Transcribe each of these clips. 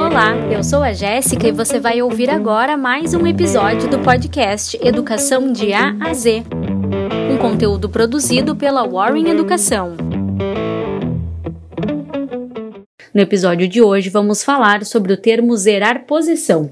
Olá, eu sou a Jéssica e você vai ouvir agora mais um episódio do podcast Educação de A a Z, um conteúdo produzido pela Warren Educação. No episódio de hoje, vamos falar sobre o termo zerar posição.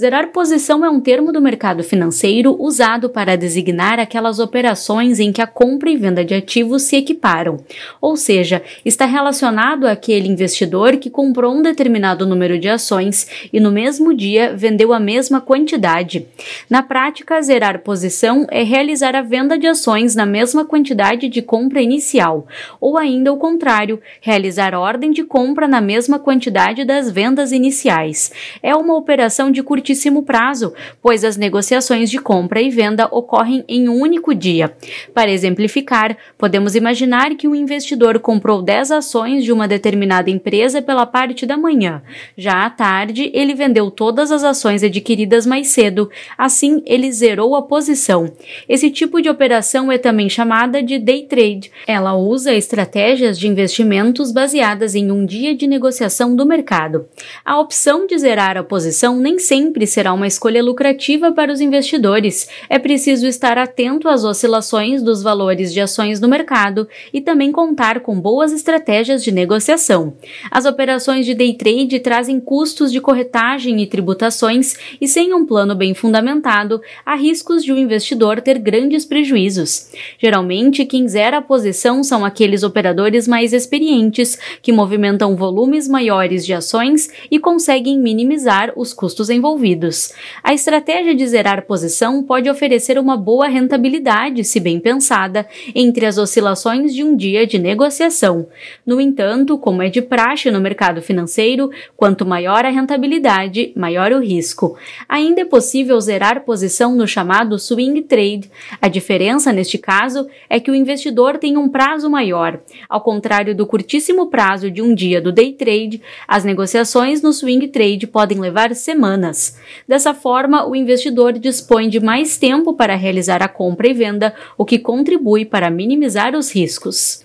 Zerar posição é um termo do mercado financeiro usado para designar aquelas operações em que a compra e venda de ativos se equiparam, ou seja, está relacionado àquele investidor que comprou um determinado número de ações e no mesmo dia vendeu a mesma quantidade. Na prática, zerar posição é realizar a venda de ações na mesma quantidade de compra inicial, ou ainda o contrário, realizar ordem de compra na mesma quantidade das vendas iniciais. É uma operação de de curtíssimo prazo, pois as negociações de compra e venda ocorrem em um único dia. Para exemplificar, podemos imaginar que um investidor comprou 10 ações de uma determinada empresa pela parte da manhã. Já à tarde, ele vendeu todas as ações adquiridas mais cedo, assim ele zerou a posição. Esse tipo de operação é também chamada de day trade. Ela usa estratégias de investimentos baseadas em um dia de negociação do mercado. A opção de zerar a posição nem sempre será uma escolha lucrativa para os investidores. É preciso estar atento às oscilações dos valores de ações no mercado e também contar com boas estratégias de negociação. As operações de day trade trazem custos de corretagem e tributações e, sem um plano bem fundamentado, há riscos de o um investidor ter grandes prejuízos. Geralmente, quem zera a posição são aqueles operadores mais experientes que movimentam volumes maiores de ações e conseguem minimizar os custos envolvidos. A estratégia de zerar posição pode oferecer uma boa rentabilidade, se bem pensada, entre as oscilações de um dia de negociação. No entanto, como é de praxe no mercado financeiro, quanto maior a rentabilidade, maior o risco. Ainda é possível zerar posição no chamado swing trade. A diferença neste caso é que o investidor tem um prazo maior. Ao contrário do curtíssimo prazo de um dia do day trade, as negociações no swing trade podem levar semanas semanas. Dessa forma, o investidor dispõe de mais tempo para realizar a compra e venda, o que contribui para minimizar os riscos.